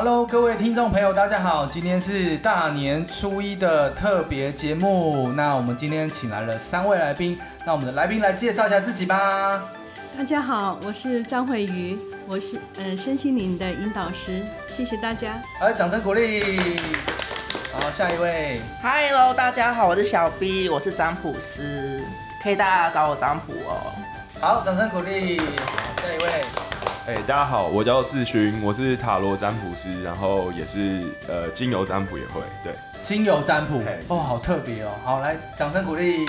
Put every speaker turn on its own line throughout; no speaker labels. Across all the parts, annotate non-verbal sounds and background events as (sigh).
Hello，各位听众朋友，大家好，今天是大年初一的特别节目。那我们今天请来了三位来宾，那我们的来宾来介绍一下自己吧。
大家好，我是张慧瑜，我是呃身心灵的引导师，谢谢大家。
来，掌声鼓励。好，下一位。
Hello，大家好，我是小 B，我是占卜师，可以大家找我占卜哦。
好，掌声鼓励。好，下一位。
哎、大家好，我叫志勋，我是塔罗占卜师，然后也是呃精油占卜也会，对。
精油占卜哦，好特别哦。好，来，掌声鼓励。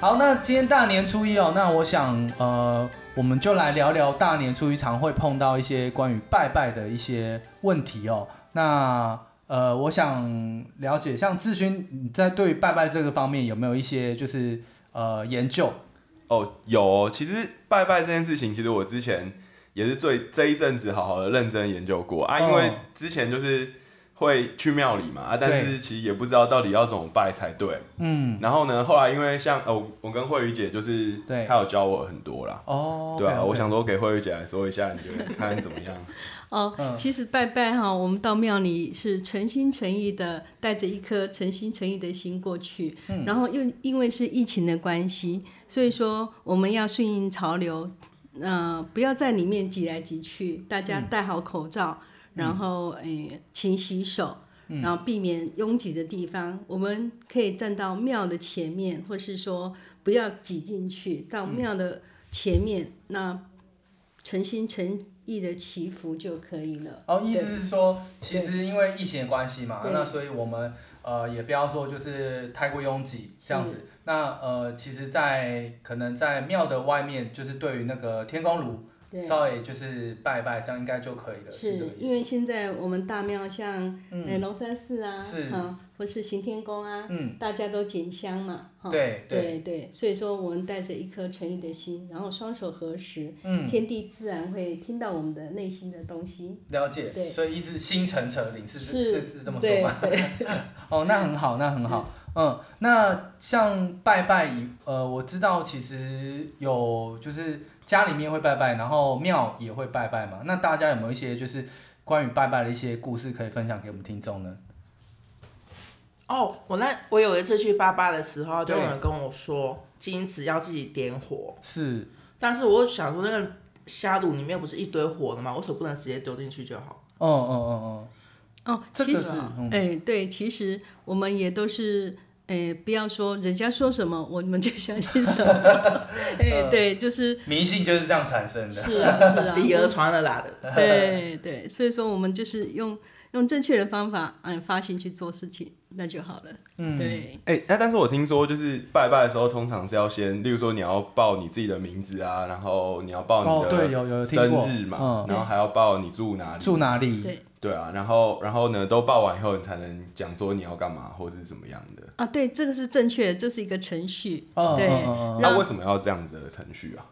好，那今天大年初一哦，那我想呃，我们就来聊聊大年初一常会碰到一些关于拜拜的一些问题哦。那呃，我想了解，像志勋，你在对拜拜这个方面有没有一些就是呃研究？
哦，有哦，其实拜拜这件事情，其实我之前也是最这一阵子好好的认真研究过啊，因为
哦。
之前就是会去庙里嘛啊，但是其实也不知道到底要怎么拜才对。
嗯，
然后呢，后来因为像哦，我跟慧宇姐就是
对
她有教我很多啦。
哦，
对啊我想说给慧宇姐来说一下，你觉得看怎么样？(laughs)
哦，
嗯
其实拜拜哈，我们到庙里是诚心诚意的，带着一颗诚心诚意的心过去。
嗯
然后又因为是疫情的关系，所以说我们要顺应潮流，呃，不要在里面挤来挤去，大家戴好口罩，然后诶、勤洗手。然后避免拥挤的地方，我们可以站到庙的前面，或是说不要挤进去，到庙的前面，那诚心诚意的祈福就可以了。
哦，意思是说，其实因为疫情的关系嘛，那所以我们呃也不要说就是太过拥挤这样子。那呃，其实在，可能在庙的外面，就是对于那个天公炉
对，
稍微就是拜拜，这样应该就可以了，是。
是因为现在我们大庙像呃龙山寺啊，
是。
啊，或是行天宫啊，
嗯，
大家都捡香嘛，哈。
对对。
对对，所以说我们带着一颗诚意的心，然后双手合十，
嗯，
天地自然会听到我们的内心的东西。
了解。
对。
所以意思是心诚则灵，是是
是。
是是这么说吗？
对，(laughs)
哦，那很好，那很好。嗯，那像拜拜以呃，我知道其实有就是家里面会拜拜，然后庙也会拜拜嘛。那大家有没有一些就是关于拜拜的一些故事可以分享给我们听众呢？
哦，我那我有一次去拜拜的时候，就有人跟我说金子要自己点火，
是
但是我想说那个虾卤里面不是一堆火的吗？为什么不能直接丢进去就好？
哦哦哦哦，
哦，
这个
其实哎、对，其实我们也都是，哎、不要说人家说什么，我们就相信什么。(laughs) 哎、对，就是
迷信就是这样产生的。
是啊，是啊，
以讹传讹来的。
对对，所以说我们就是用用正确的方法，嗯，发心去做事情，那就好了。
嗯，
对，
哎、那但是我听说，就是拜拜的时候，通常是要先，例如说你要报你自己的名字啊，然后你要报
哦
你
对有有听过
生日嘛，
嗯
然后还要报你住哪里，
住哪里？
对
对啊，然后然后呢，都报完以后，你才能讲说你要干嘛或是怎么样的。
啊，对，这个是正确的，这是一个程序。
嗯
对
那、
让
为什么要这样子的程序啊？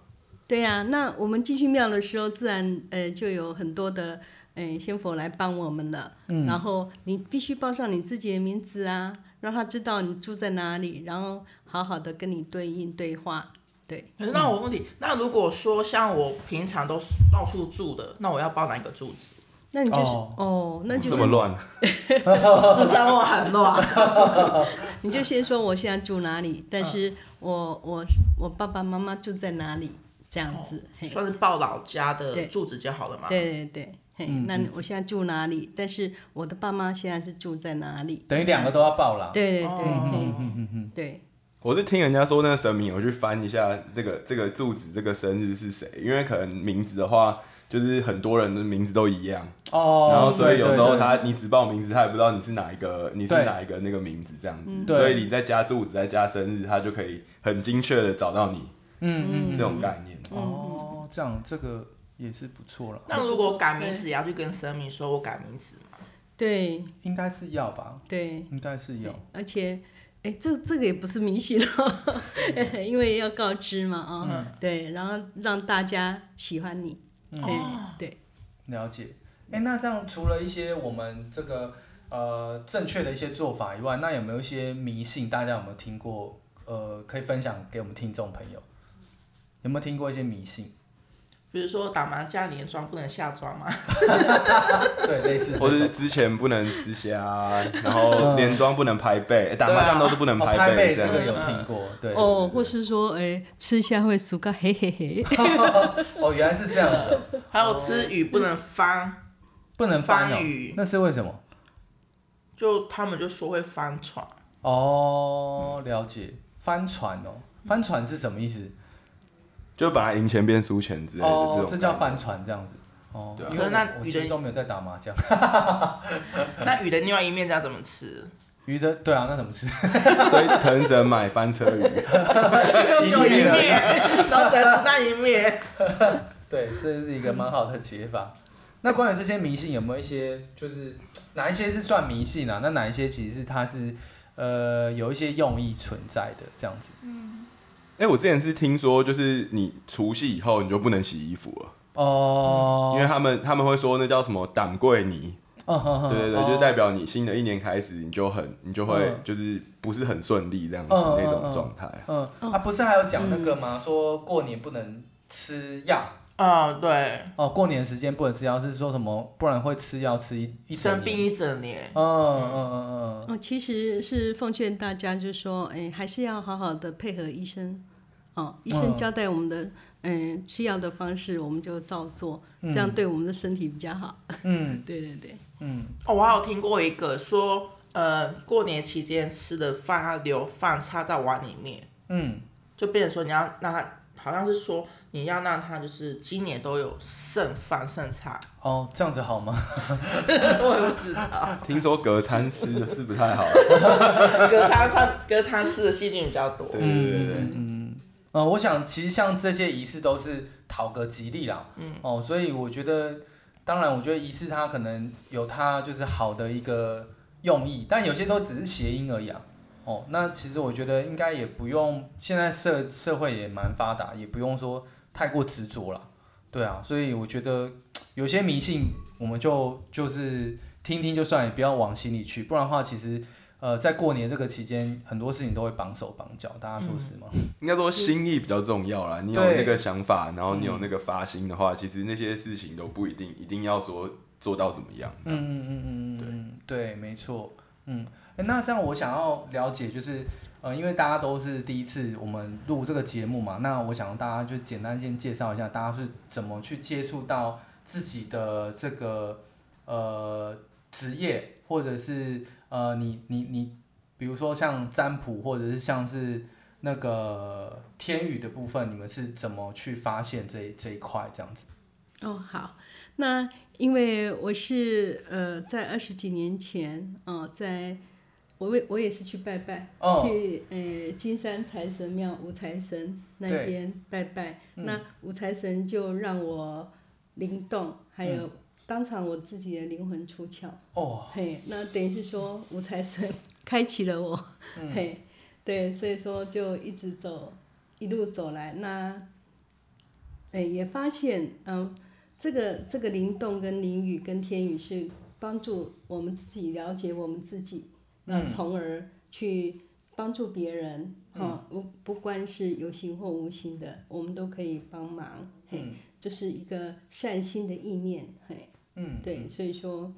对呀、那我们进去庙的时候，自然呃就有很多的呃仙佛来帮我们了。
嗯
然后你必须报上你自己的名字啊，让他知道你住在哪里，然后好好的跟你对应对话。对，
可是那我问题，那如果说像我平常都到处住的，那我要报哪一个住址？
那你就是
哦
哦那就是
这么乱，
我私生活很乱。(laughs)
你就先说我现在住哪里，但是我我我爸爸妈妈住在哪里，这样子。嘿，
算是报老家的住址就好了嘛。
对对对，嘿，
嗯
那我现在住哪里？但是我的爸妈现在是住在哪里？
等于两个都要报啦。
对对对，
哦
嘿
嗯嗯嗯，
对，
我是听人家说那个神明，我去翻一下这个这个住址这个生日是谁，因为可能名字的话，就是很多人的名字都一样，
哦，
然后所以有时候他你只报名字，他也不知道你是哪一个，你是哪一个那个名字这样子，
对
所以你再加住址再加生日，他就可以很精确的找到你
嗯嗯
这种概念。
哦，这样这个也是不错了，
那如果改名字，也要去跟神明说我改名字嘛？
对。
应该是要吧，
对，
应该是要。
而且，哎，这这个也不是迷信哦，(laughs) 因为要告知嘛啊、
嗯。
对，然后让大家喜欢你，哎、对，
了解。哎、那这样除了一些我们这个呃正确的一些做法以外，那有没有一些迷信？大家有没有听过？呃，可以分享给我们听众朋友。有没有听过一些迷信？
比比如说打麻将连庄不能下庄嘛，(laughs)
对，类似
或者是。之前不能吃虾啊，然后连庄不能拍背，欸打麻将都是不能
哦，拍
背这
个有听过，对。
哦，或是说，哎，吃虾会输个嘿嘿嘿。(laughs)
哦，原来是这样子，
还有吃鱼不能翻，
不能翻
鱼，
那是为什么？
就他们就说会翻船。
哦，了解，翻船哦，翻船是什么意思？
就本来赢钱变输钱之类的这
哦
种，，
这叫翻。船这样子。哦，
对啊
因为
那
我我其实
鱼的
都没有在打麻将。(laughs)
那鱼的另外一面这样怎么吃？
鱼的对啊，那怎么吃？(laughs)
所以可能只能买翻车鱼。
用就一面，然后只能吃那一面。
对，这是一个蛮好的解法。那关于这些迷信，有没有一些就是哪一些是算迷信啊？那哪一些其实是它是呃有一些用意存在的这样子？
哎、我之前是听说，就是你除夕以后你就不能洗衣服了，
哦，
因为他们他们会说那叫什么胆贵泥，
嗯哼哼，
对对对，
哦。
就代表你新的一年开始你就很你就会
嗯。
就是不是很顺利这样子那种
嗯
状态。
嗯。啊，不是还有讲那个吗？说过年不能吃药
嗯，对，
哦，过年时间不能吃药，是说什么？不然会吃药吃一一。
生病一整年。
嗯嗯嗯嗯
哦，其实是奉劝大家，就是说，哎，还是要好好的配合医生。哦，医生
嗯
交代我们的，嗯，吃药的方式，我们就照做，这样对我们的身体比较好。
嗯 (laughs)
对对对，
嗯
哦，我还有听过一个说，呃，过年期间吃的饭要留饭插在碗里面，
嗯
就变成说你要让它，好像是说你要让他就是今年都有剩饭剩菜。
哦，这样子好吗？(laughs)
我也不知道，
听说隔餐吃是不太好，(laughs)
隔餐餐隔餐吃的细菌比较多。
对对对对
嗯嗯，呃，我想其实像这些仪式都是讨个吉利啦，嗯，哦，所以我觉得，当然，我觉得仪式它可能有它就是好的一个用意，但有些都只是谐音而已啊。哦，那其实我觉得应该也不用，现在社社会也蛮发达，也不用说太过执着了，对啊，所以我觉得有些迷信我们就就是听听就算，也不要往心里去，不然的话，其实呃，在过年这个期间，很多事情都会绑手绑脚，大家说是吗？
应该说心意比较重要啦。你有那个想法，然后你有那个发心的话，其实那些事情都不一定一定要说做到怎么样。
嗯嗯嗯嗯嗯，对。对，没错，嗯，诶那这样我想要了解，就是呃，因为大家都是第一次我们录这个节目嘛，那我想大家就简单先介绍一下，大家是怎么去接触到自己的这个呃职业，或者是呃你你你，比如说像占卜，或者是像是那个天宇的部分，你们是怎么去发现这这一块这样子？
哦，好，那因为我是呃，在二十几年前，嗯、在我为我也是去拜拜，
哦。
去呃金山财神庙五财神那边拜拜，
嗯。
那五财神就让我灵动，还有当场我自己的灵魂出窍，
哦，
嘿，那等于是说五财神 (laughs) 开启了我，
嗯。
嘿，对，所以说就一直走，一路走来，那，哎，也发现，嗯，这个这个灵动跟灵语跟天语是帮助我们自己了解我们自己，那
嗯
从而去帮助别人，哈、不不管是有形或无形的，我们都可以帮忙，嘿，
嗯
就是一个善心的意念，嘿，
嗯，
对，所以说，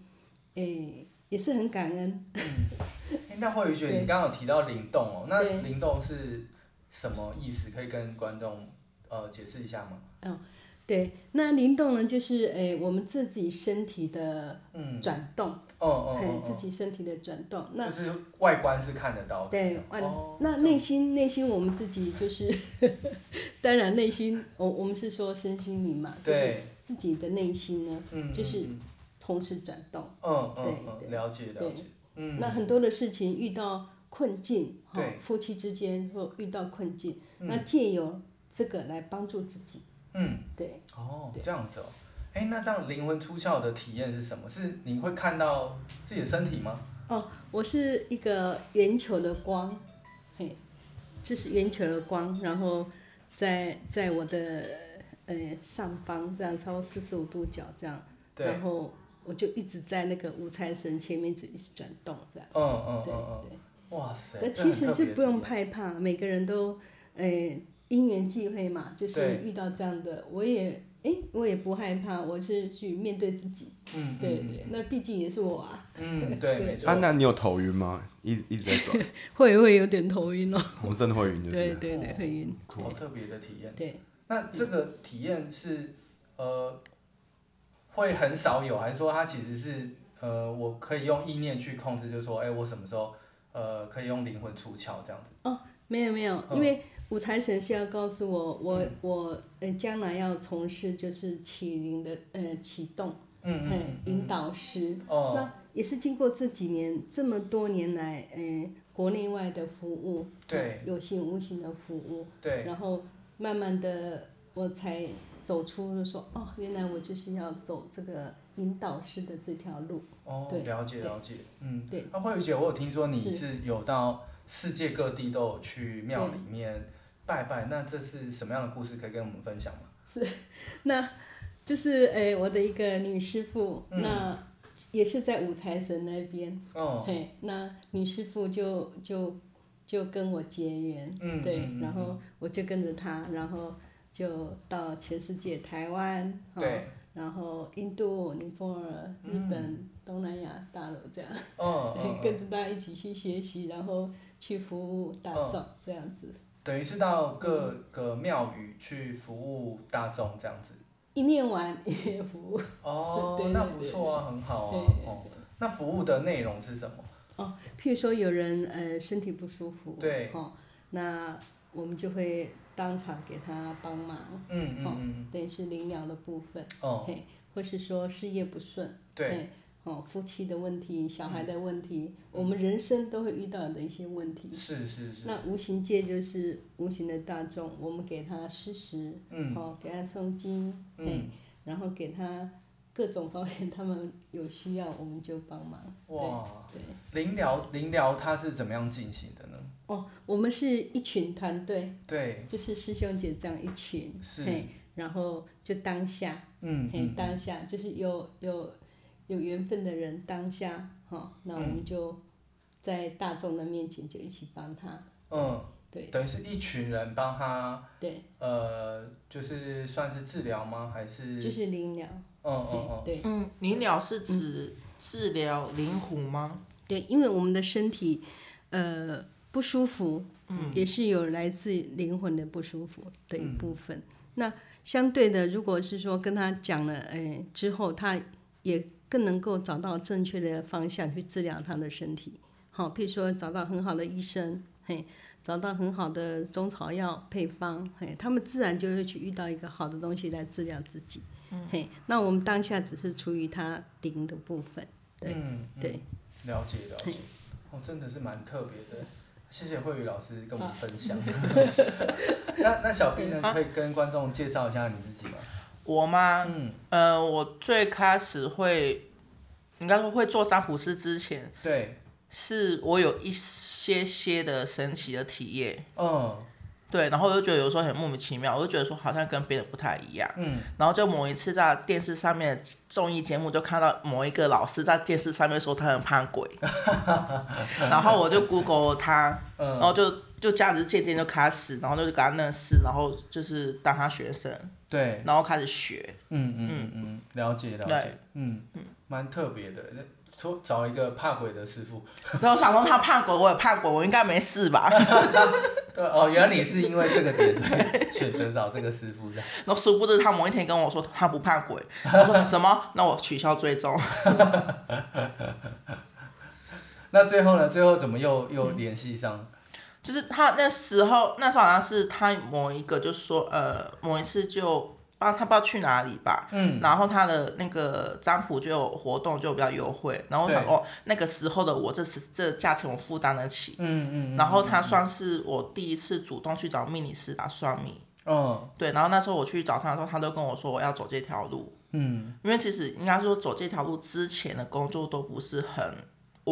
诶，也是很感恩。
诶那慧宇姐，你刚刚有提到灵动哦，那
对
灵动是什么意思？可以跟观众呃解释一下吗？
对，那灵动呢，就是诶我们自己身体的
嗯，
转动，
哦
自己身体的转动。
哦，
那
就是外观是看得到
对，外
哦
那内心内心我们自己就是，当然内心，我我们是说身心灵嘛，就是，自己的内心呢，
嗯，
就是
嗯
同时转动。
嗯
对
嗯嗯，了解了解，嗯，
那很多的事情遇到困境，夫妻之间或遇到困境，
嗯
那借由这个来帮助自己，
嗯，
对。
哦，
对
这样子哦，哎，那这样灵魂出窍的体验是什么？是你会看到自己的身体吗？
哦我是一个圆球的光，嘿，这是圆球的光，然后在在我的呃上方这样超过四十五度角这样，
对，
然后我就一直在那个五财神前面就一直转动这样，
嗯嗯
对
嗯嗯，
对。
哇塞，
但其实是不用害怕，每个人都呃因缘际会嘛，就是遇到这样的，我也哎，我也不害怕，我是去面对自己。
嗯，
对对，那毕竟也是我啊，
嗯，(laughs) 对，没错。
啊，那你有头晕吗？一一直在转，(laughs)
会会有点头晕哦。(laughs)
我真的会晕，就是。
对对对，会晕。
好特别的体验。
对。
那这个体验是呃，会很少有，还是说它其实是呃，我可以用意念去控制，就是说，哎，我什么时候呃，可以用灵魂出窍这样子？
哦，没有没有，因为五财神是要告诉我，我我呃，将来要从事就是启灵的呃启动，
嗯嗯，
引导师。
哦。
那也是经过这几年这么多年来，嗯，国内外的服务，
对，
有形无形的服务，
对，
然后慢慢的我才走出说，哦，原来我就是要走这个引导师的这条路。
哦，了解了解，嗯，
对。
那慧宇姐，我有听说你是有到世界各地都有去庙里面拜拜，那这是什么样的故事可以跟我们分享吗？
是，那就是诶，我的一个女师傅，那。也是在五财神那边，哦嘿，那女师傅就就就跟我结缘，嗯对，然后我就跟着她，然后就到全世界，台湾，对然后印度、尼泊尔、日本、东南亚大陆这样，(laughs) 跟着她一起去学习，然后去服务大众这样子。
等于是到各个庙宇去服务大众这样子。
一念完也服务
哦，(laughs) 那不错啊，很好啊。哦，那服务的内容是什么？
哦，譬如说有人呃身体不舒服，
对，
哦，那我们就会当场给他帮忙，
嗯嗯嗯，
等于是领养的部分，
哦，
嘿，或是说事业不顺，
对。
哦，夫妻的问题，小孩的问题，我们人生都会遇到的一些问题。
是是是。
那无形界就是无形的大众，我们给他施食，哦，给他诵经，嗯，然后给他各种方面，他们有需要，我们就帮忙。哇。对。
灵疗灵疗它是怎么样进行的呢？
哦，我们是一群团队。
对。
就是师兄姐这样一群，
是。
然后就当下，
嗯
嘿，当下就是有有。有缘分的人当下，哈，那我们就在大众的面前就一起帮他。
嗯，
对。
等于是一群人帮他。
对。
呃，就是算是治疗吗？还是？
就是灵疗。
嗯嗯嗯。
对。
嗯，灵疗是指治疗灵魂吗？
对，因为我们的身体，呃，不舒服，也是有来自灵魂的不舒服的一部分。那相对的，如果是说跟他讲了，哎，之后他也。更能够找到正确的方向去治疗他的身体，好，譬如说找到很好的医生，嘿，找到很好的中草药配方，嘿，他们自然就会去遇到一个好的东西来治疗自己，嘿，那我们当下只是处于他零的部分，对，对，
了解了解，哦，真的是蛮特别的，谢谢慧宇老师跟我们分享。(laughs) 那那小 B 呢，可以跟观众介绍一下你自己吗？
我吗？嗯，呃，我最开始会，应该说会做占卜师之前，
对，
是我有一些些的神奇的体验，
嗯，
对，然后我就觉得有时候很莫名其妙，我就觉得说好像跟别人不太一样，
嗯，
然后就某一次在电视上面综艺节目就看到某一个老师在电视上面说他很怕鬼，(laughs) 然后我就 Google 他，嗯。然后就就这样子渐渐就开始，然后就跟他认识，然后就是当他学生。
对，
然后开始学。
嗯嗯嗯嗯，了解了解。嗯嗯，蛮特别的，找找一个怕鬼的师傅。
然后想说他怕鬼，我也怕鬼，我应该没事吧？
对 (laughs) 哦，原来你是因为这个点所以选择找这个师傅的。(laughs)
那殊不知他某一天跟我说他不怕鬼，(laughs) 我说什么？那我取消追踪。
那最后呢？最后怎么又又联系上？
就是他那时候，那时候好像是他某一个，就说呃，某一次就帮他不知道去哪里吧，
嗯，
然后他的那个占卜就有活动就比较优惠，然后我想哦，那个时候的我这是这价钱我负担得起，
嗯嗯，
然后他算是我第一次主动去找命理师打算命，
嗯，
对，然后那时候我去找他的时候，他都跟我说我要走这条路，
嗯，
因为其实应该说走这条路之前的工作都不是很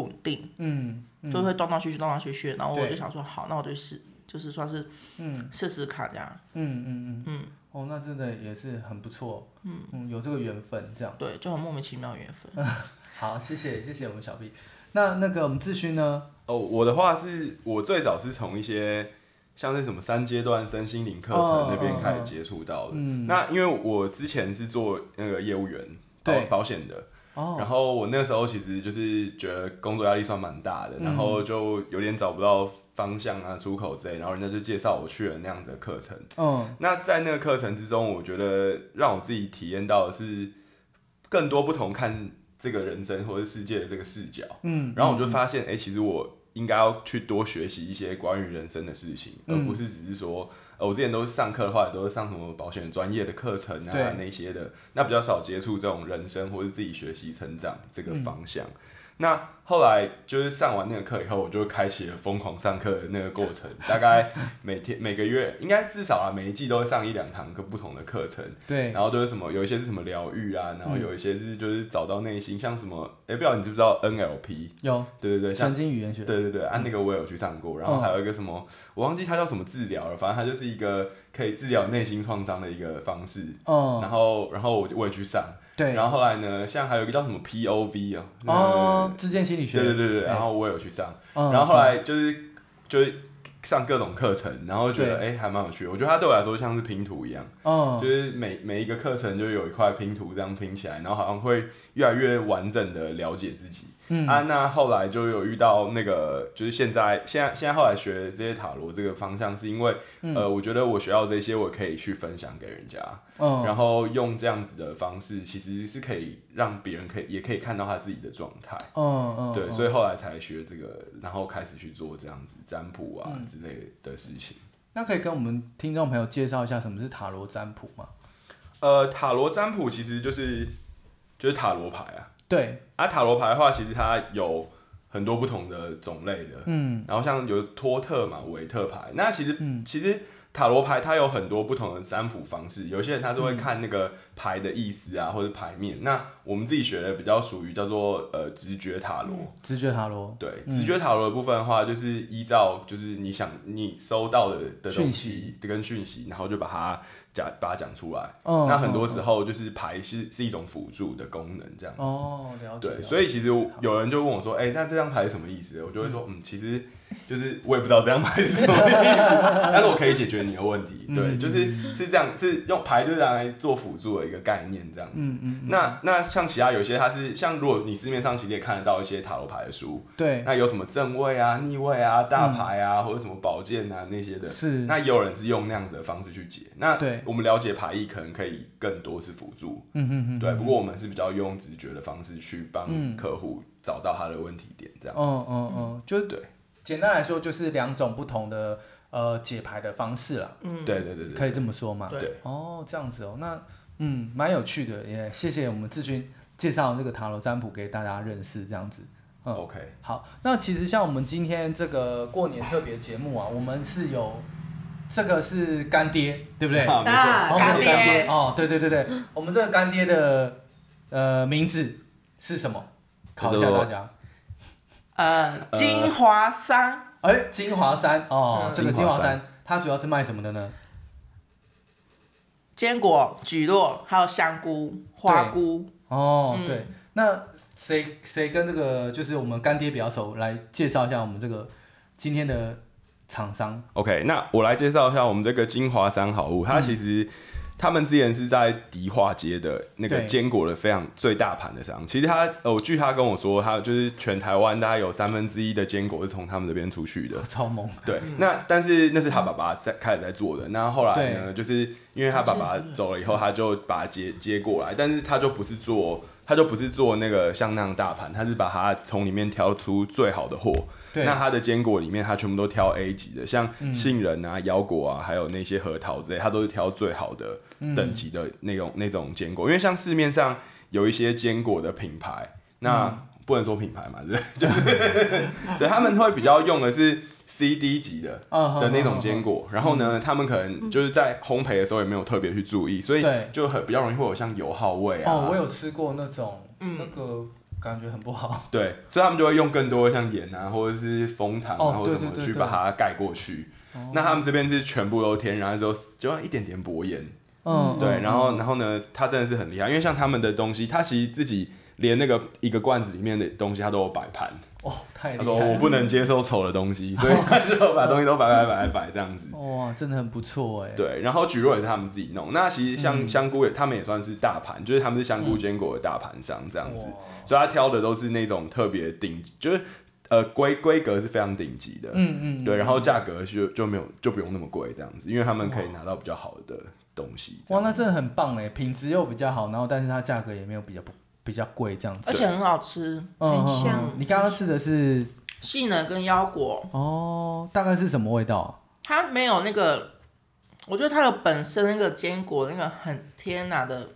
稳定，
嗯。
就会断断续续，断断续续，然后我就想说，好，那我就试，就是算是，
嗯，
试试看这样。
嗯嗯嗯嗯。哦，那真的也是很不错。
嗯
嗯，有这个缘分，这样。
对，就很莫名其妙的缘分。(laughs)
好，谢谢谢谢我们小 B。那那个我们志勋呢？
哦，我的话是我最早是从一些像是什么三阶段身心灵课程那边开始接触到的。嗯那因为我之前是做那个业务员，保保险的。然后我那个时候其实就是觉得工作压力算蛮大的，然后就有点找不到方向啊、出口之类，然后人家就介绍我去了那样的课程。嗯，那在那个课程之中，我觉得让我自己体验到的是更多不同看这个人生或者世界的这个视角。嗯，然后我就发现，哎，其实我应该要去多学习一些关于人生的事情，而不是只是说。呃，我之前都是上课的话，也都是上什么保险专业的课程啊，那些的，那比较少接触这种人生或者自己学习成长这个方向。那后来就是上完那个课以后，我就开启了疯狂上课的那个过程。大概每天 (laughs) 每个月，应该至少啊，每一季都会上一两堂课不同的课程。
对。
然后都是什么，有一些是什么疗愈啊，然后有一些是就是找到内心，像什么，哎，不知道你知不知道 NLP？
有。
对对对，
神经语言学。
对对对，啊那个我有去上过。然后还有一个什么，我忘记它叫什么治疗了，反正它就是一个可以治疗内心创伤的一个方式。哦。然后，然后我我也去上。
对，
然后后来呢，像还有一个叫什么 P O V 啊，
哦，自建心理学，
对对对对，然后我有去上，然后后来就是就是上各种课程，然后觉得哎还蛮有趣，我觉得它对我来说像是拼图一样，哦，就是每每一个课程就有一块拼图这样拼起来，然后好像会越来越完整的了解自己。嗯啊，那后来就有遇到那个，就是现在现在现在后来学这些塔罗这个方向，是因为呃，我觉得我学到这些，我可以去分享给人家，嗯，然后用这样子的方式，其实是可以让别人可以也可以看到他自己的状态，嗯嗯，对，所以后来才学这个，然后开始去做这样子占卜啊之类的事情。
那可以跟我们听众朋友介绍一下什么是塔罗占卜吗？
呃，塔罗占卜其实就是就是塔罗牌啊。
对，
啊，塔罗牌的话，其实它有很多不同的种类的，嗯，然后像有托特嘛、韦特牌，那其实，其实塔罗牌它有很多不同的占卜方式，有些人他是会看那个牌的意思啊，或者牌面，那我们自己学的比较属于叫做呃直觉塔罗，
直觉塔罗，
对，直觉塔罗的部分的话，就是依照就是你想你收到的的东西跟讯息，然后就把它。讲把它讲出来，那很多时候就是牌是是一种辅助的功能，这样子。
哦，了
解。对，所以其实有人就问我说：“哎，那这张牌是什么意思？”我就会说：“嗯，其实。”就是我也不知道这样牌是什么意思，但是我可以解决你的问题。对，就是是这样，是用牌就是来做辅助的一个概念这样子。嗯嗯。那那像其他有些它是像如果你市面上其实也看得到一些塔罗牌的书，
对，
那有什么正位啊、逆位啊、大牌啊，或者什么宝剑啊那些的，
是。
那也有人是用那样子的方式去解。那对我们了解牌意可能可以更多是辅助。嗯嗯嗯。对，不过我们是比较用直觉的方式去帮客户找到他的问题点，这样。嗯嗯
嗯，就对。简单来说，就是两种不同的呃解牌的方式了。
嗯，对对对对，
可以这么说嘛？
对。
哦，这样子哦，那嗯，蛮有趣的，也谢谢我们志勋介绍这个塔罗占卜给大家认识，这样子。
嗯，OK。
好，那其实像我们今天这个过年特别节目啊，我们是有这个是干爹，对不对？
没错，
干爹。
哦，对对对对，我们这个干爹的呃名字是什么？考一下大家。
呃，金华山，
哎，金华山哦，这个金华山，它主要是卖什么的呢？
坚果、橘络，还有香菇、花菇。
哦，对，那谁谁跟这个就是我们干爹比较熟，来介绍一下我们这个今天的厂商。
OK，那我来介绍一下我们这个金华山好物，它其实。他们之前是在迪化街的那个坚果的非常最大盘的商，其实他，哦，据他跟我说，他就是全台湾大概有三分之一的坚果是从他们这边出去的，(laughs)
超猛。
对，那但是那是他爸爸在开始在做的，那后来呢，就是因为他爸爸走了以后，他就把它接接过来，但是他就不是做，他就不是做那个像那样大盘，他是把它从里面挑出最好的货。那他的坚果里面，他全部都挑 A 级的，像杏仁啊、腰果啊，还有那些核桃之类，他都是挑最好的等级的那种那种坚果。因为像市面上有一些坚果的品牌，那不能说品牌嘛，(laughs) 对，就是对他们会比较用的是 C D 级的的那种坚果。然后呢，他们可能就是在烘焙的时候也没有特别去注意，所以就很比较容易会有像油耗味啊。
哦，我有吃过那种那个。感觉很不好。(laughs)
对，所以他们就会用更多像盐啊，或者是蜂糖然后什么去把它盖过去。那他们这边是全部都天然，之后就要一点点薄盐。嗯，对，然后然后呢，它真的是很厉害，因为像他们的东西，它其实自己连那个一个罐子里面的东西，他都有摆盘。
哦，太
他说我不能接受丑的东西，(laughs) 所以他就把东西都摆摆摆摆这样子。
哇，真的很不错哎。
对，然后菊若也是他们自己弄。那其实像香菇也，他们也算是大盘，就是他们是香菇坚果的大盘商这样子，所以他挑的都是那种特别顶，就是呃规规格是非常顶级的。嗯嗯。对，然后价格就就没有就不用那么贵这样子，因为他们可以拿到比较好的东西。
哇，那真的很棒哎，品质又比较好，然后但是它价格也没有比较不比较贵这样子，
而且很好吃，
很香。
你刚刚吃的是？
杏仁跟腰果。
哦，大概是什么味道？啊？
它没有那个，我觉得它的本身那个坚果那个很天然的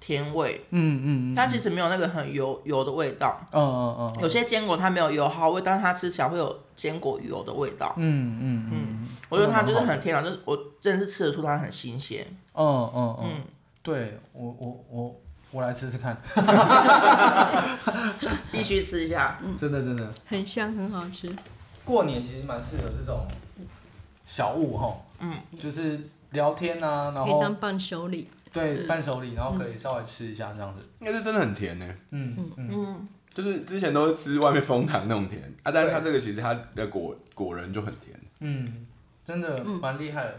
甜味，嗯嗯，它其实没有那个很油油的味道，嗯嗯嗯，有些坚果它没有油耗味，但是它吃起来会有坚果油的味道，嗯嗯嗯，我觉得它就是很天然，就是我真的是吃得出它很新鲜，
嗯嗯。嗯，对我我我。我来吃吃看，(laughs)
必须吃一下，(laughs)
真的真的。
很香，很好吃。
过年其实蛮适合这种小物哈，嗯，就是聊天啊，然后
可以当伴手礼，
对，伴手礼，然后可以稍微吃一下这样子。
应该是真的很甜呢，嗯嗯。嗯，就是之前都是吃外面蜂糖那种甜啊，但是它这个其实它的果果仁就很甜，
嗯，真的蛮厉害的，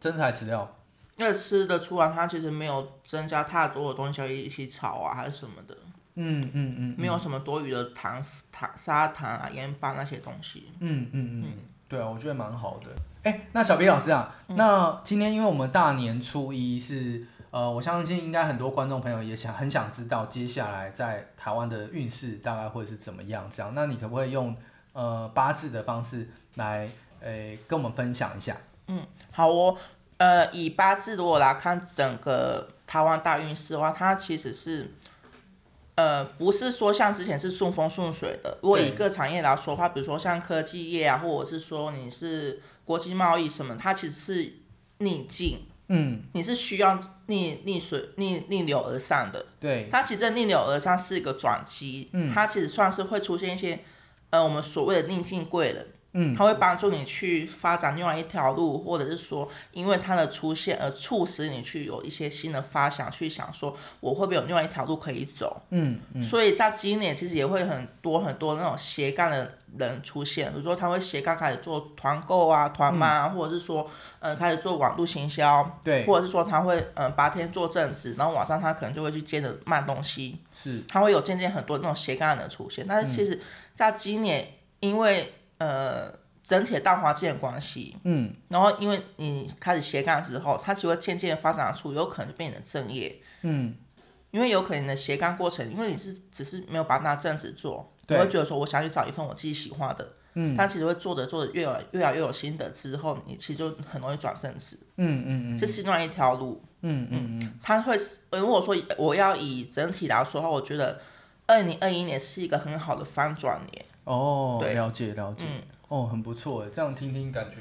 真材实料。
因为吃的出来，它其实没有增加太多的东西要一起炒啊，还是什么的。嗯嗯嗯，没有什么多余的糖糖砂糖啊、盐巴那些东西。
嗯嗯嗯，对啊，我觉得蛮好的。哎，那小 B 老师啊，那今天因为我们大年初一是呃，我相信应该很多观众朋友也想很想知道接下来在台湾的运势大概会是怎么样这样。那你可不可以用呃八字的方式来诶跟我们分享一下？
嗯，好哦。呃，以八字如果来看整个台湾大运势的话，它其实是，呃，不是说像之前是顺风顺水的。如果一个产业来说的话，比如说像科技业啊，或者是说你是国际贸易什么，它其实是逆境，嗯，你是需要逆逆水逆逆流而上的。
对，
它其实逆流而上是一个转机，嗯，它其实算是会出现一些，呃，我们所谓的逆境贵人。嗯，他会帮助你去发展另外一条路，或者是说，因为他的出现而促使你去有一些新的发想，去想说我会不会有另外一条路可以走。嗯嗯。所以在今年其实也会很多很多那种斜杠的人出现，比如说他会斜杠开始做团购啊、团妈，或者是说，嗯，开始做网络行销。
对。
或者是说他会嗯白天做正职，然后晚上他可能就会去接着卖东西。
是。
他会有渐渐很多那种斜杠的人出现，但是其实在今年因为。呃，整体的大环境的关系，嗯，然后因为你开始斜杠之后，它只会渐渐发展出有可能变成正业，嗯，因为有可能你的斜杠过程，因为你是只是没有把它正职做，我会觉得说我想去找一份我自己喜欢的，嗯，它其实会做着做着越来越来越有心得之后，你其实就很容易转正职，嗯嗯嗯，这是另外一条路，嗯嗯嗯，它会如果说我要以整体来说的话，我觉得二零二一年是一个很好的翻转年。
哦，了解了解，哦，很不错哎，这样听听感觉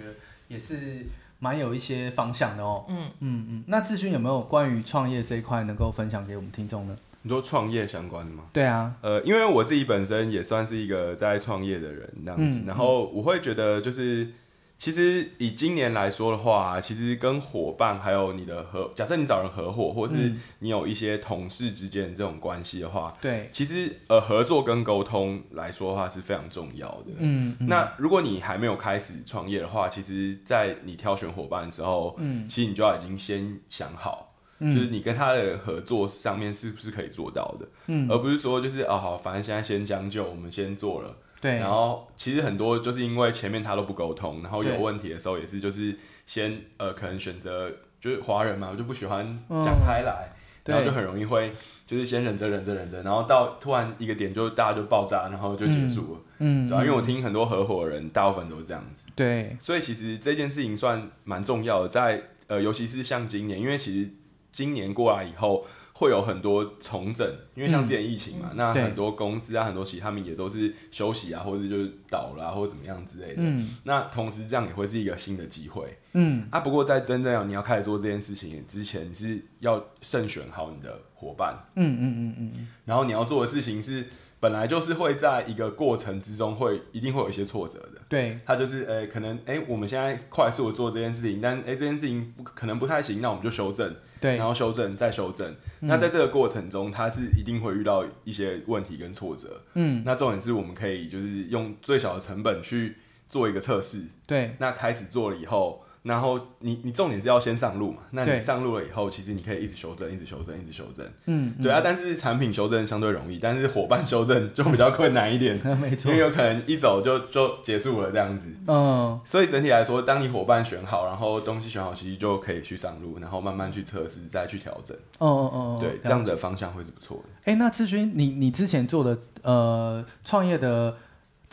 也是蛮有一些方向的哦。嗯嗯嗯，那志勋有没有关于创业这一块能够分享给我们听众呢？
你说创业相关的吗？
对啊，
呃，因为我自己本身也算是一个在创业的人，这样子，然后我会觉得就是。其实以今年来说的话，其实跟伙伴还有你的合，假设你找人合伙，或者是你有一些同事之间的这种关系的话，
对，
其实呃合作跟沟通来说的话是非常重要的。嗯，那如果你还没有开始创业的话，其实，在你挑选伙伴的时候，嗯，其实你就要已经先想好，就是你跟他的合作上面是不是可以做到的，嗯，而不是说就是哦好，反正现在先将就，我们先做了。
对，
然后其实很多就是因为前面他都不沟通，然后有问题的时候也是就是先呃可能选择就是华人嘛，我就不喜欢讲开来，然后就很容易会就是先忍着忍着忍着，然后到突然一个点就大家就爆炸，然后就结束了，嗯，对因为我听很多合伙人大部分都是这样子，
对，
所以其实这件事情算蛮重要的，在呃尤其是像今年，因为其实今年过来以后。会有很多重整，因为像之前疫情嘛，那很多公司啊，很多企他们也都是休息啊，或者就是倒了，或者怎么样之类的。嗯，那同时这样也会是一个新的机会。嗯，啊，不过在真正要你要开始做这件事情之前，你是要慎选好你的伙伴。嗯嗯嗯嗯。然后你要做的事情是。本来就是会在一个过程之中会一定会有一些挫折的。
对，
他就是呃，可能哎，我们现在快速的做这件事情，但哎，这件事情可能不太行，那我们就修正，
对，
然后修正再修正。那在这个过程中，他是一定会遇到一些问题跟挫折。嗯，那重点是我们可以就是用最小的成本去做一个测试。
对，
那开始做了以后。然后你你重点是要先上路嘛？那你上路了以后，其实你可以一直修正，一直修正，一直修正。嗯，对啊。但是产品修正相对容易，但是伙伴修正就比较困难一点。(laughs) (laughs)
没错，
因为有可能一走就就结束了这样子。嗯。所以整体来说，当你伙伴选好，然后东西选好，其实就可以去上路，然后慢慢去测试，再去调整。哦哦哦。对，这样子的方向会是不错的。
哎，那志勋，你你之前做的呃创业的。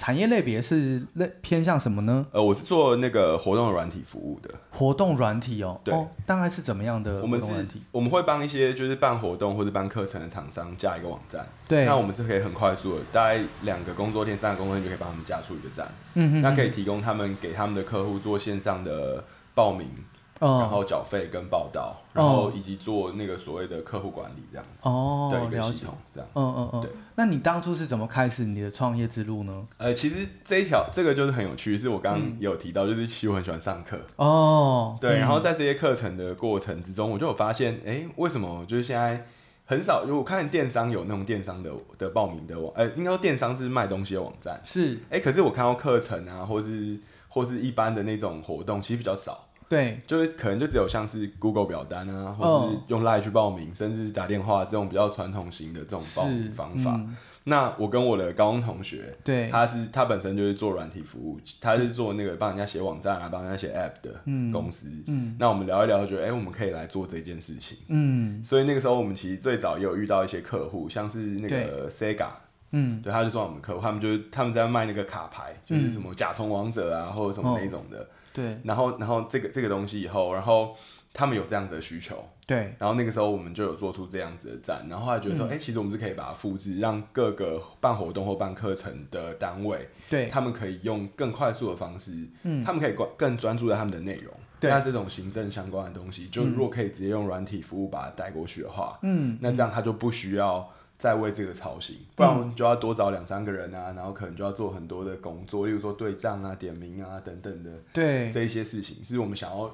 产业类别是类偏向什么呢？
呃，我是做那个活动软体服务的。
活动软体哦，
对，
大概是怎么样的？
我们是，我们会帮一些就是办活动或者办课程的厂商架一个网站。
对，
那我们是可以很快速的，大概两个工作天、三个工作天就可以帮他们架出一个站。嗯哼，那可以提供他们给他们的客户做线上的报名。然后缴费跟报道，然后以及做那个所谓的客户管理这样子哦的一个系统，这样。嗯嗯嗯。对。
那你当初是怎么开始你的创业之路呢？
呃，其实这一条这个就是很有趣，是我刚刚有提到，就是其实我很喜欢上课。哦。对，然后在这些课程的过程之中，我就有发现，哎，为什么就是现在很少？如果看电商有那种电商的的报名的网，呃，应该说电商是卖东西的网站。
是。
哎，可是我看到课程啊，或是或是一般的那种活动，其实比较少。
对，
就是可能就只有像是 Google 表单啊，或是用 Line 去报名，甚至打电话这种比较传统型的这种报名方法。那我跟我的高中同学，
对，
他是他本身就是做软体服务，他是做那个帮人家写网站啊，帮人家写 App 的公司。嗯，那我们聊一聊，觉得哎，我们可以来做这件事情。嗯，所以那个时候我们其实最早也有遇到一些客户，像是那个 Sega，嗯，对，他就做我们客户，他们就是他们在卖那个卡牌，就是什么甲虫王者啊，或者什么那种的。
对，
然后，然后这个这个东西以后，然后他们有这样子的需求，
对，
然后那个时候我们就有做出这样子的站，然后后来觉得说，哎，其实我们是可以把它复制，让各个办活动或办课程的单位，
对，
他们可以用更快速的方式，嗯，他们可以更专注在他们的内容，那这种行政相关的东西，就如果可以直接用软体服务把它带过去的话，嗯，那这样他就不需要。再为这个操心，不然我们就要多找两三个人啊，然后可能就要做很多的工作，例如说对账啊、点名啊等等的，
对
这一些事情，是我们想要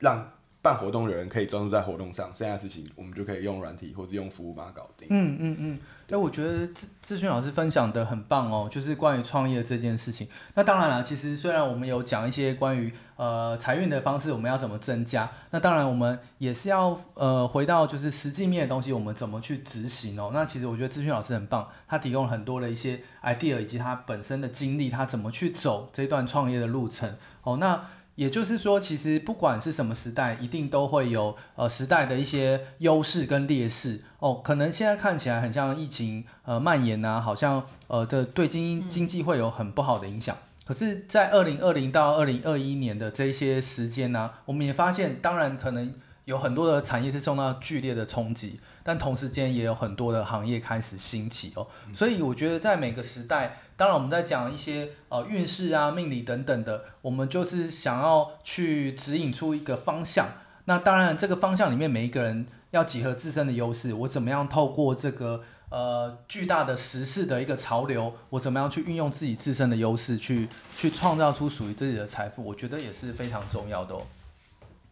让办活动的人可以专注在活动上，剩下的事情我们就可以用软体或者用服务把它搞定。
嗯嗯嗯。对，我觉得志志勋老师分享的很棒哦，就是关于创业这件事情。那当然了，其实虽然我们有讲一些关于呃财运的方式，我们要怎么增加，那当然我们也是要呃回到就是实际面的东西，我们怎么去执行哦。那其实我觉得志勋老师很棒，他提供了很多的一些 idea，以及他本身的经历，他怎么去走这段创业的路程哦。那也就是说，其实不管是什么时代，一定都会有呃时代的一些优势跟劣势哦。可能现在看起来很像疫情呃蔓延呐，好像呃的对经经济会有很不好的影响。可是，在二零二零到二零二一年的这些时间呢，我们也发现，当然可能有很多的产业是受到剧烈的冲击，但同时间也有很多的行业开始兴起哦。所以我觉得，在每个时代。当然，我们在讲一些呃运势啊、命理等等的，我们就是想要去指引出一个方向。那当然，这个方向里面每一个人要结合自身的优势，我怎么样透过这个呃巨大的时事的一个潮流，我怎么样去运用自己自身的优势，去去创造出属于自己的财富，我觉得也是非常重要的哦。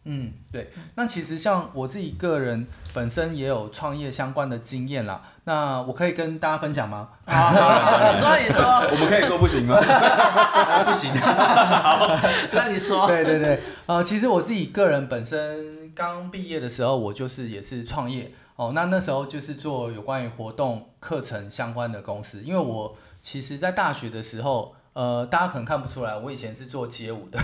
嗯，对。那其实像我自己个人本身也有创业相关的经验啦。那我可以跟大家分享吗？
啊，你说，(laughs) 你说。
我们可以说不行吗？(laughs)
不行。好，那你说。
对对对，呃，其实我自己个人本身刚毕业的时候，我就是也是创业哦。那那时候就是做有关于活动课程相关的公司，因为我其实在大学的时候。呃，大家可能看不出来，我以前是做街舞的，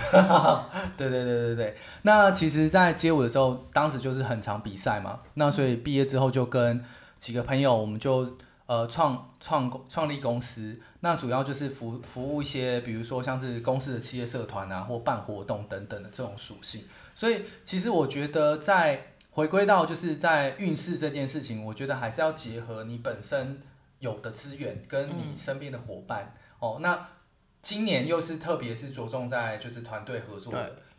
(laughs) 对对对对对。那其实，在街舞的时候，当时就是很常比赛嘛。那所以毕业之后，就跟几个朋友，我们就呃创创创立公司。那主要就是服服务一些，比如说像是公司的企业社团啊，或办活动等等的这种属性。所以，其实我觉得，在回归到就是在运势这件事情，我觉得还是要结合你本身有的资源，跟你身边的伙伴哦。那今年又是特别是着重在就是团队合作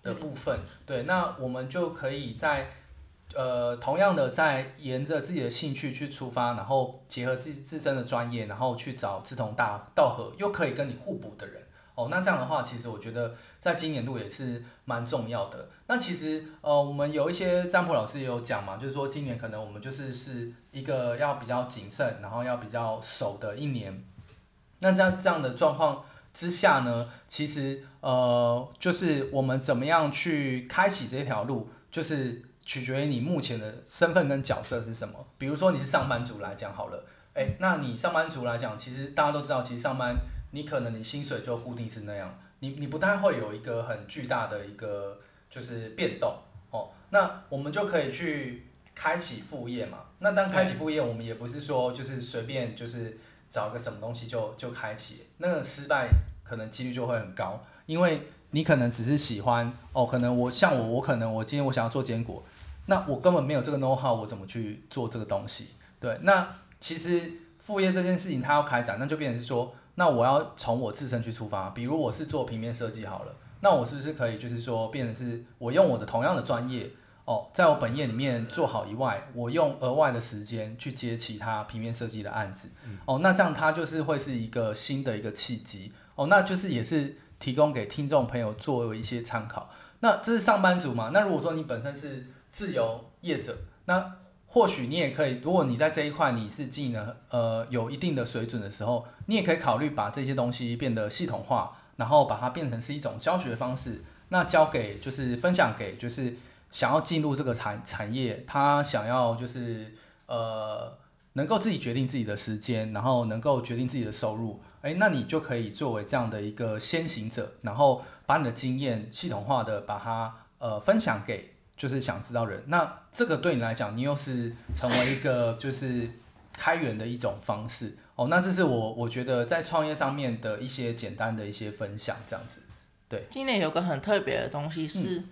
的部分，对，那我们就可以在呃，同样的在沿着自己的兴趣去出发，然后结合自自身的专业，然后去找志同大道合又可以跟你互补的人。哦，那这样的话，其实我觉得在今年度也是蛮重要的。那其实呃，我们有一些占卜老师也有讲嘛，就是说今年可能我们就是是一个要比较谨慎，然后要比较守的一年。那这样这样的状况之下呢，其实呃，就是我们怎么样去开启这条路，就是取决于你目前的身份跟角色是什么。比如说你是上班族来讲好了，哎，那你上班族来讲，其实大家都知道，其实上班。你可能你薪水就固定是那样，你你不太会有一个很巨大的一个就是变动哦。那我们就可以去开启副业嘛。那当开启副业，我们也不是说就是随便就是找个什么东西就就开启，那个失败可能几率就会很高，因为你可能只是喜欢哦，可能我像我我可能我今天我想要做坚果，那我根本没有这个 know how，我怎么去做这个东西？对，那其实副业这件事情它要开展，那就变成是说。那我要从我自身去出发，比如我是做平面设计好了，那我是不是可以就是说变成是我用我的同样的专业哦，在我本业里面做好以外，我用额外的时间去接其他平面设计的案子哦，那这样它就是会是一个新的一个契机哦，那就是也是提供给听众朋友作为一些参考。那这是上班族嘛？那如果说你本身是自由业者，那或许你也可以，如果你在这一块你是技能呃有一定的水准的时候，你也可以考虑把这些东西变得系统化，然后把它变成是一种教学方式，那交给就是分享给就是想要进入这个产产业，他想要就是呃能够自己决定自己的时间，然后能够决定自己的收入，诶，那你就可以作为这样的一个先行者，然后把你的经验系统化的把它呃分享给。就是想知道人，那这个对你来讲，你又是成为一个就是开源的一种方式哦。那这是我我觉得在创业上面的一些简单的一些分享，这样子。对，
今年有个很特别的东西是，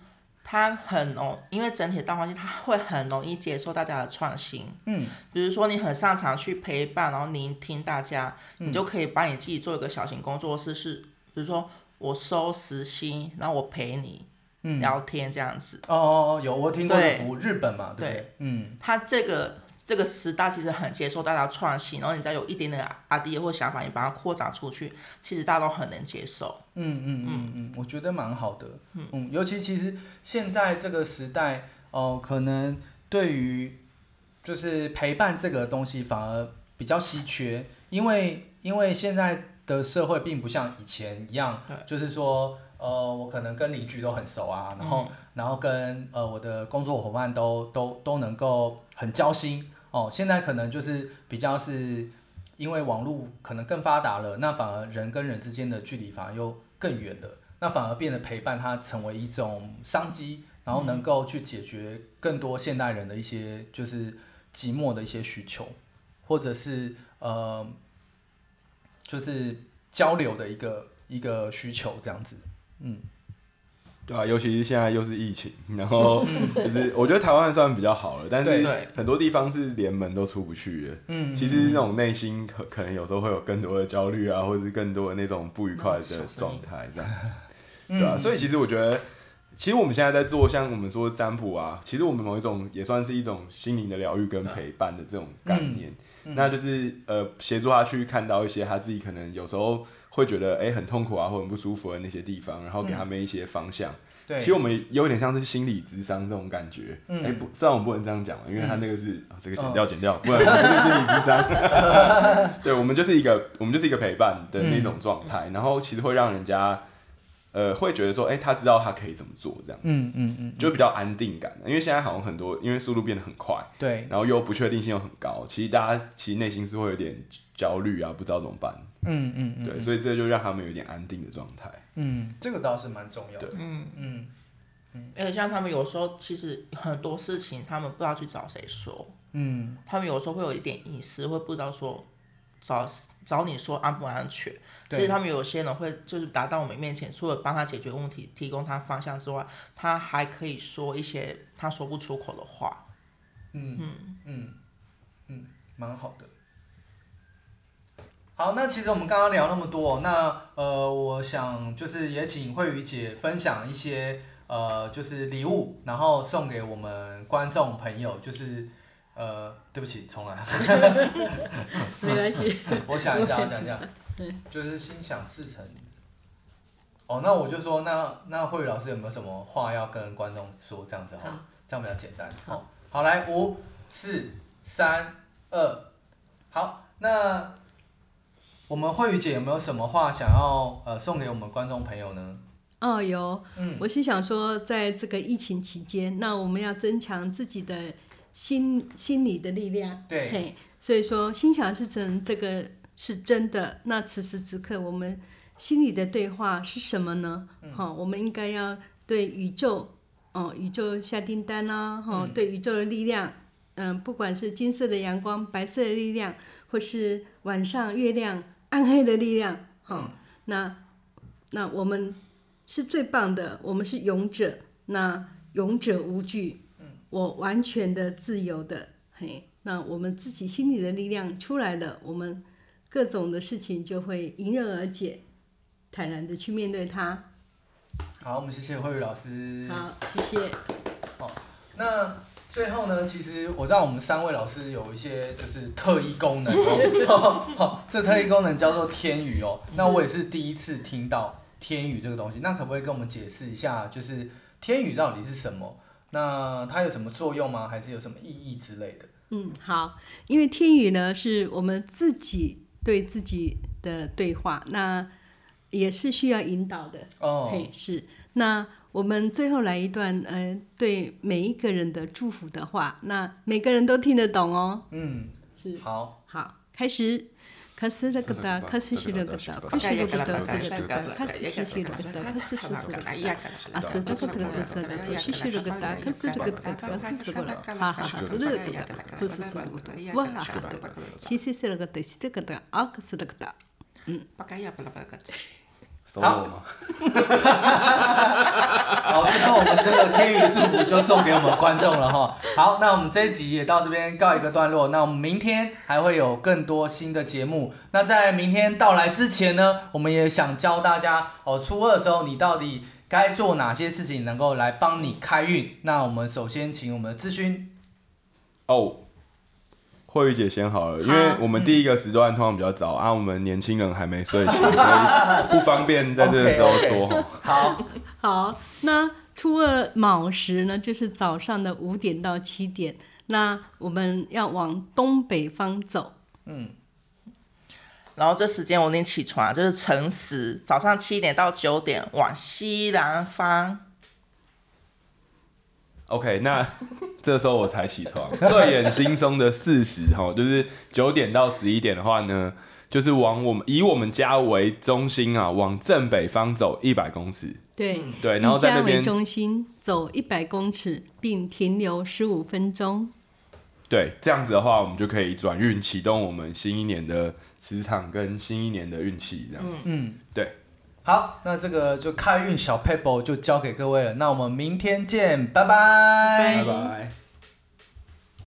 它很容，因为整体大环境，它会很容易接受大家的创新。嗯，比如说你很擅长去陪伴，然后聆听大家，你就可以把你自己做一个小型工作室，是比如说我收时薪，然后我陪你。聊天这样子。
哦哦有我听过的服务日本嘛对。
嗯，他这个这个时代其实很接受大家创新，然后你再有一点点 idea 或想法，你把它扩展出去，其实大家都很能接受。
嗯嗯嗯嗯，我觉得蛮好的。嗯嗯，尤其其实现在这个时代哦，可能对于就是陪伴这个东西反而比较稀缺，因为因为现在的社会并不像以前一样，就是说。呃，我可能跟邻居都很熟啊，然后，然后跟呃我的工作伙伴都都都能够很交心哦。现在可能就是比较是因为网络可能更发达了，那反而人跟人之间的距离反而又更远了，那反而变得陪伴它成为一种商机，然后能够去解决更多现代人的一些就是寂寞的一些需求，或者是呃就是交流的一个一个需求这样子。嗯，
对啊，尤其是现在又是疫情，(laughs) 然后就是我觉得台湾算比较好了，但是很多地方是连门都出不去的。嗯，其实那种内心可可能有时候会有更多的焦虑啊，或者是更多的那种不愉快的状态这样子，对啊，所以其实我觉得，其实我们现在在做像我们说占卜啊，其实我们某一种也算是一种心灵的疗愈跟陪伴的这种概念，那就是呃协助他去看到一些他自己可能有时候。会觉得哎很痛苦啊，或很不舒服的那些地方，然后给他们一些方向。
对，
其实我们有点像是心理智商这种感觉。嗯，哎不，虽然我不能这样讲因为他那个是这个剪掉剪掉，不是心理智商。(laughs) 对，我们就是一个我们就是一个陪伴的那种状态，然后其实会让人家。呃，会觉得说，哎，他知道他可以怎么做，这样子，嗯嗯嗯，就比较安定感。因为现在好像很多，因为速度变得很快，
对，
然后又不确定性又很高，其实大家其实内心是会有点焦虑啊，不知道怎么办，嗯嗯嗯，对，所以这就让他们有点安定的状态。
嗯，这个倒是蛮重要的。
嗯。嗯。嗯，而且像他们有时候其实很多事情，他们不知道去找谁说，嗯，他们有时候会有一点隐私，会不知道说找找你说安不安全。所以他们有些人会就是达到我们面前，除了帮他解决问题、提供他方向之外，他还可以说一些他说不出口的话。
嗯嗯嗯嗯，蛮好的。好，那其实我们刚刚聊那么多，那呃，我想就是也请慧宇姐分享一些呃，就是礼物，然后送给我们观众朋友，就是呃，对不起，重来。(laughs)
没关系。(laughs) (laughs)
我想一下，我想一下。就是心想事成。哦，那我就说，那那慧宇老师有没有什么话要跟观众说？这样子哈，这样比较简单。好，好来，五、四、三、二，好，那我们慧宇姐有没有什么话想要呃送给我们观众朋友呢？
哦，有。嗯，我是想说，在这个疫情期间，那我们要增强自己的心心理的力量。
对。嘿，
所以说，心想事成这个是真的。那此时此刻，我们。心里的对话是什么呢？哦，我们应该要对宇宙，哦，宇宙下订单啦，哈，对宇宙的力量，嗯，不管是金色的阳光、白色的力量，或是晚上月亮暗黑的力量，哈，那那我们是最棒的，我们是勇者，那勇者无惧，我完全的自由的，嘿，那我们自己心里的力量出来了，我们各种的事情就会迎刃而解。坦然的去面对它。
好，我们谢谢慧宇老师。
好，谢谢。
好，那最后呢？其实我知道我们三位老师有一些就是特异功能哦。(laughs) 这特异功能叫做天语哦。那我也是第一次听到天语这个东西。那可不可以跟我们解释一下，就是天语到底是什么？那它有什么作用吗？还是有什么意义之类的？
嗯，好。因为天语呢，是我们自己对自己的对话。那也是需要引导的哦，嘿，是。那我们最后来一段，呃，对每一个人的祝福的话，那每个人都听得懂哦。
嗯，
是。
好，
好，开始。 카스르가다 카스시르가다 쿠시르가다 스르가다 카스시르가다 카스스르가다 아스르가다 스스르가다 시시르가다 카스르가다 카스스르가다 하하스르가다 쿠스스르가다 와하다 시시스르가다 시르가다 아크스르가다 바카야 발라바가지
好，好，最 (laughs) 后我们这个天宇祝福就送给我们观众了哈。好，那我们这一集也到这边告一个段落。那我们明天还会有更多新的节目。那在明天到来之前呢，我们也想教大家哦，初二的时候你到底该做哪些事情能够来帮你开运？那我们首先请我们的咨询
哦。慧宇姐先好了，因为我们第一个时段通常比较早啊，我们年轻人还没睡醒，所以 (laughs) 不方便在这个时候说。
好，
好，那初二卯时呢，就是早上的五点到七点，那我们要往东北方走。嗯，
然后这时间我得起床，就是辰时，早上七点到九点往西南方。
OK，那 (laughs) 这时候我才起床，睡眼惺忪的四十哈，就是九点到十一点的话呢，就是往我们以我们家为中心啊，往正北方走一百公尺。
对
对，然后在那边
中心走一百公尺，并停留十五分钟。
对，这样子的话，我们就可以转运启动我们新一年的磁场跟新一年的运气，这样子。嗯，对。
好，那这个就开运小 paper 就交给各位了。那我们明天见，拜
拜，拜拜。